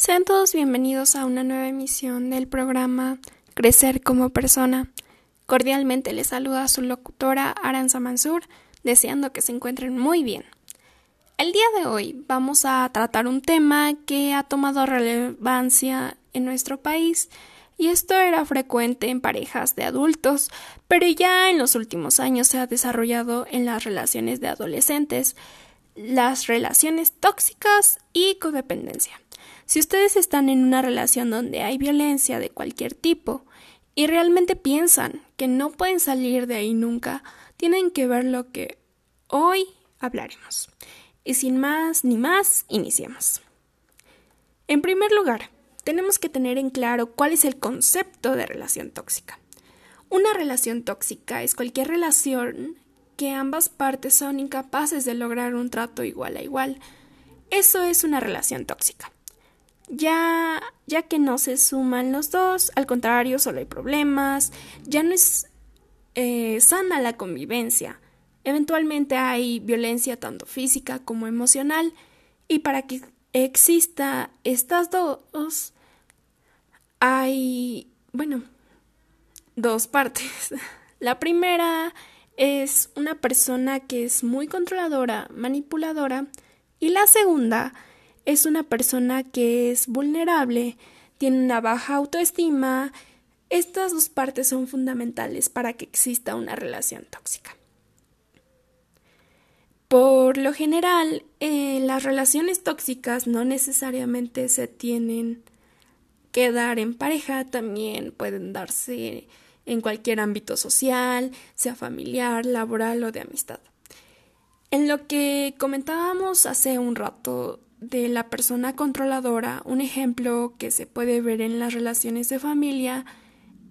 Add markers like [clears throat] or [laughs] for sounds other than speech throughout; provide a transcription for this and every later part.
Sean todos bienvenidos a una nueva emisión del programa Crecer como persona. Cordialmente les saluda su locutora Aranza Mansur, deseando que se encuentren muy bien. El día de hoy vamos a tratar un tema que ha tomado relevancia en nuestro país y esto era frecuente en parejas de adultos, pero ya en los últimos años se ha desarrollado en las relaciones de adolescentes, las relaciones tóxicas y codependencia. Si ustedes están en una relación donde hay violencia de cualquier tipo y realmente piensan que no pueden salir de ahí nunca, tienen que ver lo que hoy hablaremos. Y sin más ni más, iniciemos. En primer lugar, tenemos que tener en claro cuál es el concepto de relación tóxica. Una relación tóxica es cualquier relación que ambas partes son incapaces de lograr un trato igual a igual. Eso es una relación tóxica ya, ya que no se suman los dos, al contrario, solo hay problemas, ya no es eh, sana la convivencia. Eventualmente hay violencia tanto física como emocional y para que exista estas dos hay, bueno, dos partes. [laughs] La primera es una persona que es muy controladora, manipuladora y la segunda es una persona que es vulnerable, tiene una baja autoestima. Estas dos partes son fundamentales para que exista una relación tóxica. Por lo general, eh, las relaciones tóxicas no necesariamente se tienen que dar en pareja, también pueden darse en cualquier ámbito social, sea familiar, laboral o de amistad. En lo que comentábamos hace un rato de la persona controladora, un ejemplo que se puede ver en las relaciones de familia,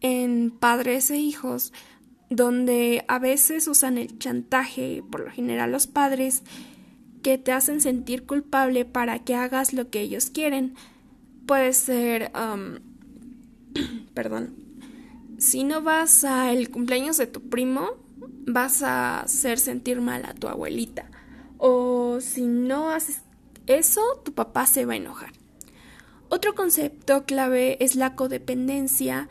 en padres e hijos, donde a veces usan el chantaje, por lo general los padres, que te hacen sentir culpable para que hagas lo que ellos quieren. Puede ser, um, [clears throat] perdón, si no vas al cumpleaños de tu primo, vas a hacer sentir mal a tu abuelita. O si no haces eso tu papá se va a enojar. Otro concepto clave es la codependencia.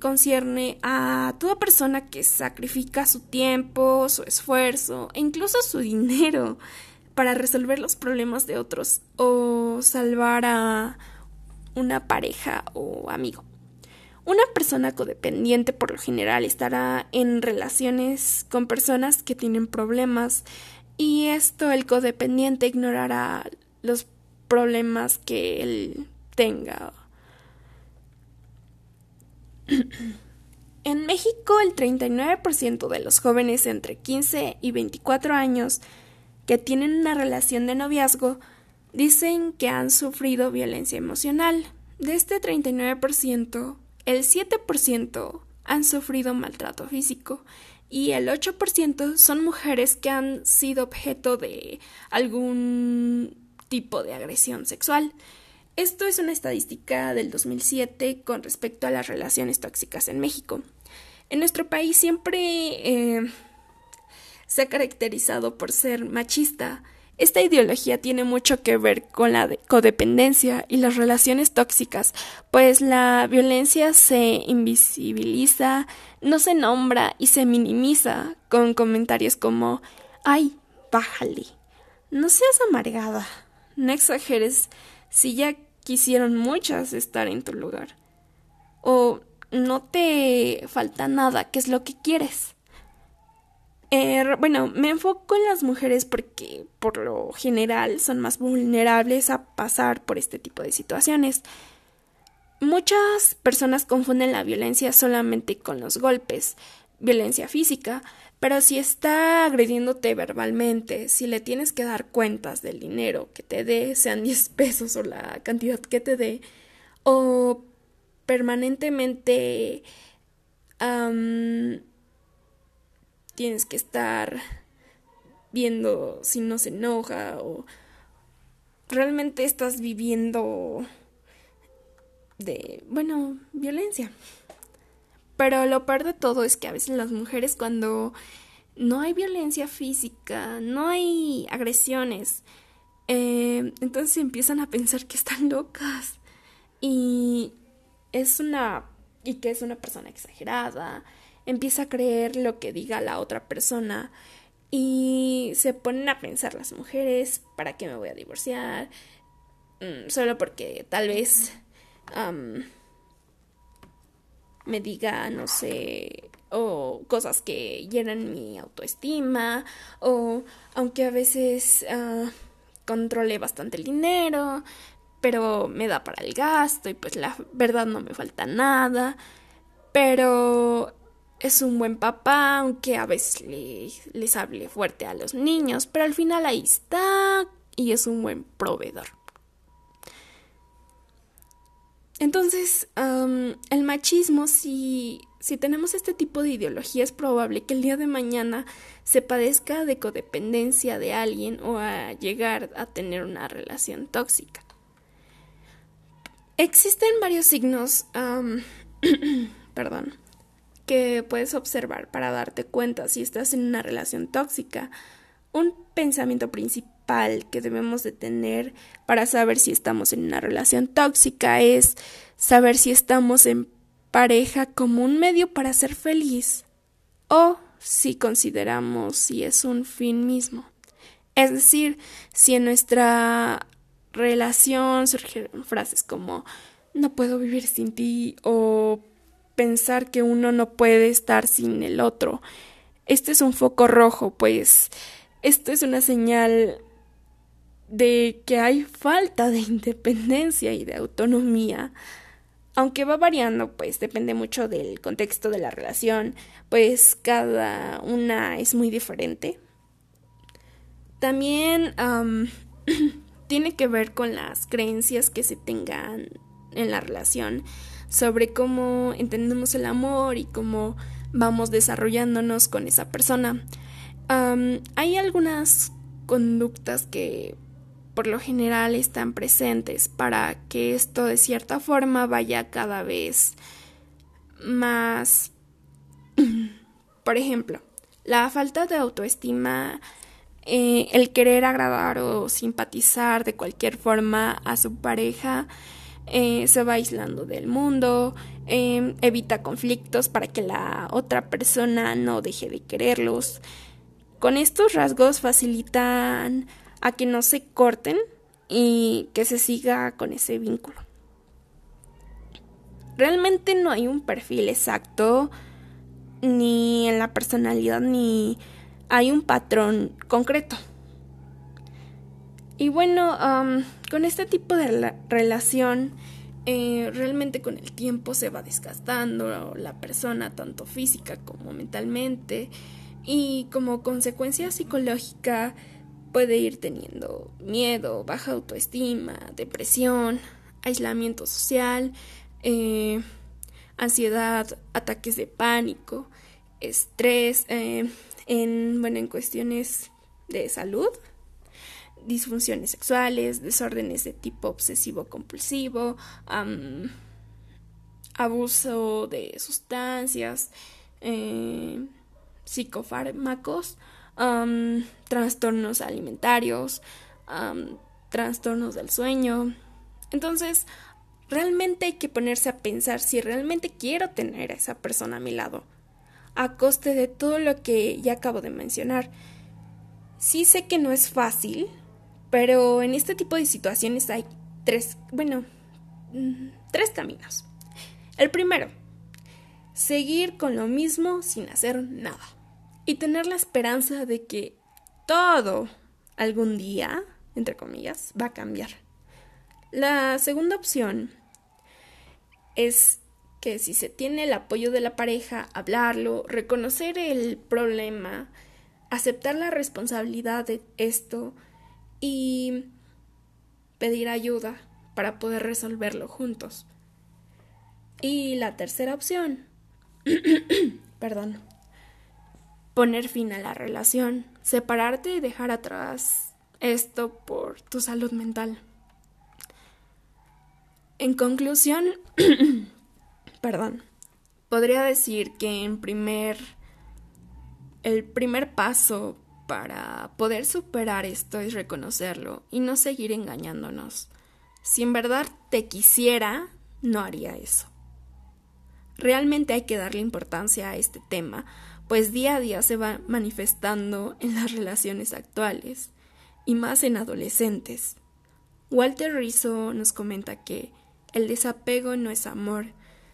Concierne a toda persona que sacrifica su tiempo, su esfuerzo e incluso su dinero para resolver los problemas de otros o salvar a una pareja o amigo. Una persona codependiente por lo general estará en relaciones con personas que tienen problemas y esto el codependiente ignorará los problemas que él tenga. [clears throat] En México, el 39% de los jóvenes entre 15 y 24 años que tienen una relación de noviazgo dicen que han sufrido violencia emocional. De este 39%, el 7% han sufrido maltrato físico y el 8% son mujeres que han sido objeto de algún tipo de agresión sexual. Esto es una estadística del 2007 con respecto a las relaciones tóxicas en México. En nuestro país siempre eh, se ha caracterizado por ser machista. Esta ideología tiene mucho que ver con la codependencia y las relaciones tóxicas, pues la violencia se invisibiliza, no se nombra y se minimiza con comentarios como ay, bájale, no seas amargada, no exageres si ya quisieron muchas estar en tu lugar. O no te falta nada, ¿qué es lo que quieres? Eh, bueno, me enfoco en las mujeres porque por lo general son más vulnerables a pasar por este tipo de situaciones. Muchas personas confunden la violencia solamente con los golpes, violencia física, pero si está agrediéndote verbalmente, si le tienes que dar cuentas del dinero que te dé, sean [laughs] 10 pesos o la cantidad que te dé, o permanentemente tienes que estar viendo si no se enoja o realmente estás viviendo de, bueno, violencia. Pero lo peor de todo es que a veces las mujeres cuando no hay violencia física, no hay agresiones, Eh, entonces empiezan a pensar que están locas y es una y que es una persona exagerada, empieza a creer lo que diga la otra persona y se ponen a pensar las mujeres, ¿para qué me voy a divorciar? Mm, solo porque tal vez me diga, no sé, o cosas que llenan mi autoestima, o aunque a veces uh, controle bastante el dinero, pero me da para el gasto y pues la verdad no me falta nada, pero es un buen papá, aunque a veces les hable fuerte a los niños, pero al final ahí está y es un buen proveedor. Entonces, el machismo, si, si tenemos este tipo de ideología, es probable que el día de mañana se padezca de codependencia de alguien o a llegar a tener una relación tóxica. Existen varios signos, [clears throat] perdón, que puedes observar para darte cuenta si estás en una relación tóxica. Un pensamiento principal que debemos de tener para saber si estamos en una relación tóxica es saber si estamos en pareja como un medio para ser feliz o si consideramos si es un fin mismo. Es decir, si en nuestra relación surgen frases como no puedo vivir sin ti o pensar que uno no puede estar sin el otro. Este es un foco rojo, pues esto es una señal de que hay falta de independencia y de autonomía. Aunque va variando, pues depende mucho del contexto de la relación, pues cada una es muy diferente. También [clears throat] tiene que ver con las creencias que se tengan en la relación sobre cómo entendemos el amor y cómo vamos desarrollándonos con esa persona. hay algunas conductas que por lo general están presentes para que esto de cierta forma vaya cada vez más... [clears throat] por ejemplo, la falta de autoestima, eh, el querer agradar o simpatizar de cualquier forma a su pareja, eh, se va aislando del mundo, em, evita conflictos para que la otra persona no deje de quererlos. Con estos rasgos facilitan a que no se corten y que se siga con ese vínculo. Realmente no hay un perfil exacto ni en la personalidad ni hay un patrón concreto. Y bueno, con este tipo de relación, eh, realmente con el tiempo se va desgastando la persona, tanto física como mentalmente, y como consecuencia psicológica puede ir teniendo miedo, baja autoestima, depresión, aislamiento social, eh, ansiedad, ataques de pánico, estrés, eh, en, bueno, en cuestiones de salud disfunciones sexuales, desórdenes de tipo obsesivo-compulsivo, abuso de sustancias, eh, psicofármacos, trastornos alimentarios, trastornos del sueño. Entonces, realmente hay que ponerse a pensar si realmente quiero tener a esa persona a mi lado, a coste de todo lo que ya acabo de mencionar. Sí sé que no es fácil, pero en este tipo de situaciones hay tres, bueno, mm, tres caminos. El primero, seguir con lo mismo sin hacer nada y tener la esperanza de que todo algún día, entre comillas, va a cambiar. La segunda opción es que si se tiene el apoyo de la pareja, hablarlo, reconocer el problema, aceptar la responsabilidad de esto, y pedir ayuda para poder resolverlo juntos. Y la tercera opción, [clears throat] perdón, poner fin a la relación, separarte y dejar atrás esto por tu salud mental. En conclusión, [clears throat] perdón, podría decir que en primer el primer paso para poder superar esto es reconocerlo y no seguir engañándonos. Si en verdad te quisiera, no haría eso. Realmente hay que darle importancia a este tema, pues día a día se va manifestando en las relaciones actuales, y más en adolescentes. Walter Rizzo nos comenta que el desapego no es amor,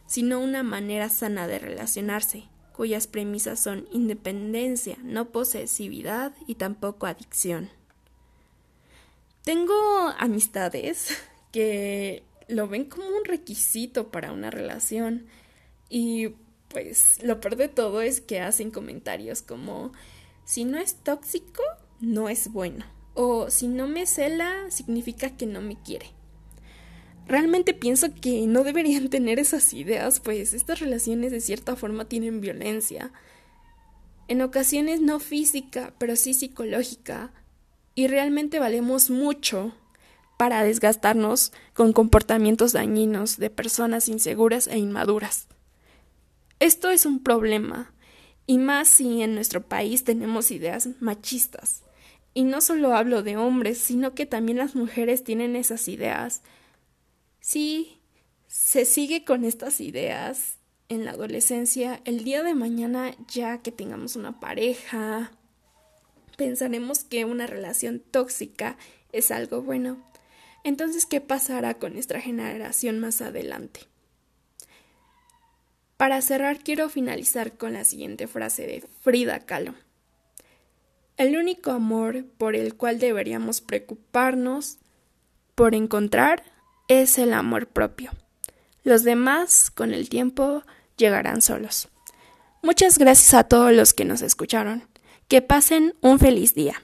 sino una manera sana de relacionarse, cuyas premisas son independencia, no posesividad y tampoco adicción. Tengo amistades que lo ven como un requisito para una relación y pues lo peor de todo es que hacen comentarios como si no es tóxico, no es bueno o si no me cela, significa que no me quiere. Realmente pienso que no deberían [laughs] tener esas ideas, pues estas relaciones de cierta forma tienen violencia. En ocasiones no física, pero sí psicológica. Y realmente valemos mucho para desgastarnos con comportamientos dañinos de personas inseguras e inmaduras. Esto es un problema, y más si en nuestro país tenemos ideas machistas. Y no solo hablo de hombres, sino que también las mujeres tienen esas ideas. Si se sigue con estas ideas en la adolescencia, el día de mañana, ya que tengamos una pareja, pensaremos que una relación tóxica es algo bueno. Entonces, ¿qué pasará con nuestra generación más adelante? Para cerrar, quiero finalizar con la siguiente frase de Frida Kahlo. El único amor por el cual deberíamos preocuparnos por encontrar es el amor propio. Los demás, con el tiempo, llegarán solos. Muchas gracias a todos los que nos escucharon. Que pasen un feliz día.